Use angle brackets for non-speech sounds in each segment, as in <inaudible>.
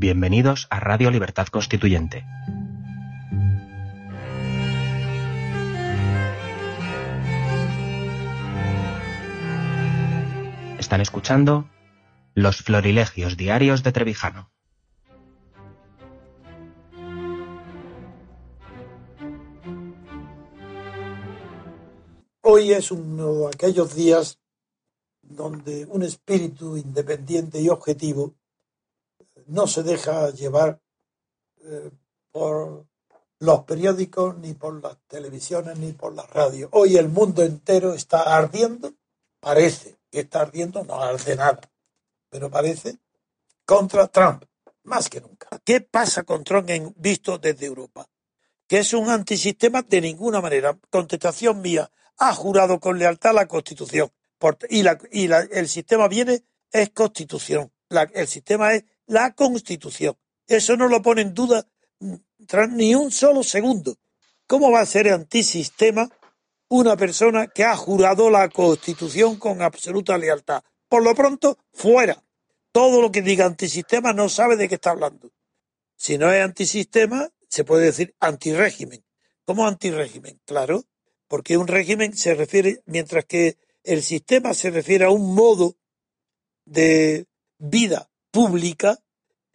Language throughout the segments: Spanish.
Bienvenidos a Radio Libertad Constituyente. Están escuchando Los Florilegios Diarios de Trevijano. Hoy es uno de aquellos días donde un espíritu independiente y objetivo no se deja llevar eh, por los periódicos, ni por las televisiones, ni por la radio. Hoy el mundo entero está ardiendo, parece que está ardiendo, no arde nada, pero parece contra Trump, más que nunca. ¿Qué pasa con Trump en, visto desde Europa? Que es un antisistema de ninguna manera. Contestación mía, ha jurado con lealtad la Constitución. y la, y la, el sistema viene, es Constitución. La, el sistema es la Constitución. Eso no lo pone en duda ni un solo segundo. ¿Cómo va a ser antisistema una persona que ha jurado la Constitución con absoluta lealtad? Por lo pronto, fuera. Todo lo que diga antisistema no sabe de qué está hablando. Si no es antisistema, se puede decir antirégimen. ¿Cómo antirégimen? Claro, porque un régimen se refiere, mientras que el sistema se refiere a un modo de vida pública,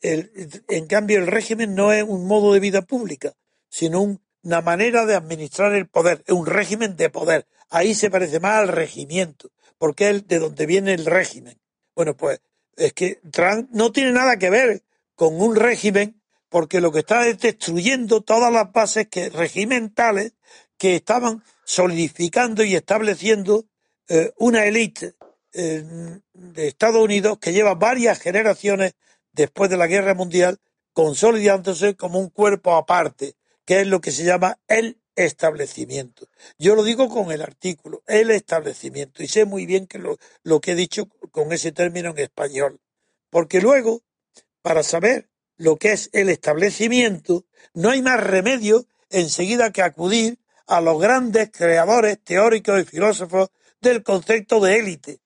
en cambio el régimen no es un modo de vida pública, sino una manera de administrar el poder, es un régimen de poder. Ahí se parece más al regimiento, porque es de donde viene el régimen. Bueno, pues es que Trump no tiene nada que ver con un régimen, porque lo que está es destruyendo todas las bases que, regimentales que estaban solidificando y estableciendo eh, una élite de Estados Unidos que lleva varias generaciones después de la guerra mundial consolidándose como un cuerpo aparte, que es lo que se llama el establecimiento. Yo lo digo con el artículo, el establecimiento, y sé muy bien que lo, lo que he dicho con ese término en español, porque luego, para saber lo que es el establecimiento, no hay más remedio enseguida que acudir a los grandes creadores teóricos y filósofos del concepto de élite,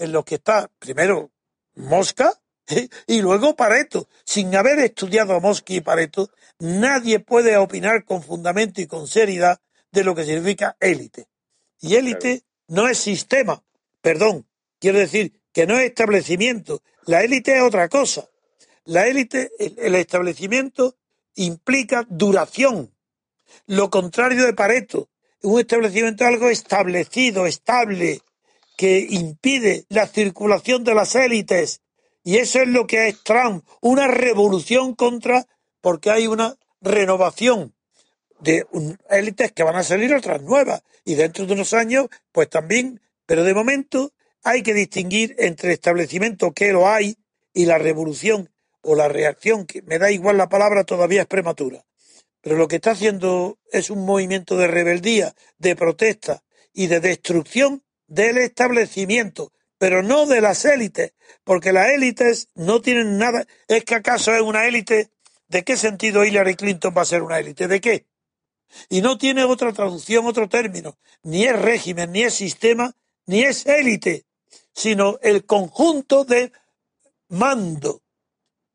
en los que está primero Mosca <laughs> y luego Pareto. Sin haber estudiado a Mosca y Pareto, nadie puede opinar con fundamento y con seriedad de lo que significa élite. Y élite no es sistema, perdón, quiero decir que no es establecimiento. La élite es otra cosa. La élite, el establecimiento implica duración. Lo contrario de Pareto, un establecimiento es algo establecido, estable, que impide la circulación de las élites. Y eso es lo que es Trump, una revolución contra, porque hay una renovación de élites que van a salir otras nuevas. Y dentro de unos años, pues también, pero de momento hay que distinguir entre establecimiento que lo hay y la revolución o la reacción, que me da igual la palabra, todavía es prematura. Pero lo que está haciendo es un movimiento de rebeldía, de protesta y de destrucción del establecimiento, pero no de las élites, porque las élites no tienen nada. ¿Es que acaso es una élite? ¿De qué sentido Hillary Clinton va a ser una élite? ¿De qué? Y no tiene otra traducción, otro término. Ni es régimen, ni es sistema, ni es élite, sino el conjunto de mando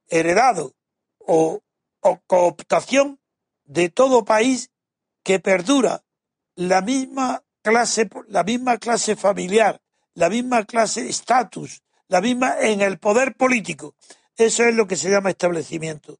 heredado o, o cooptación de todo país que perdura la misma la misma clase familiar, la misma clase estatus, la misma en el poder político. Eso es lo que se llama establecimiento.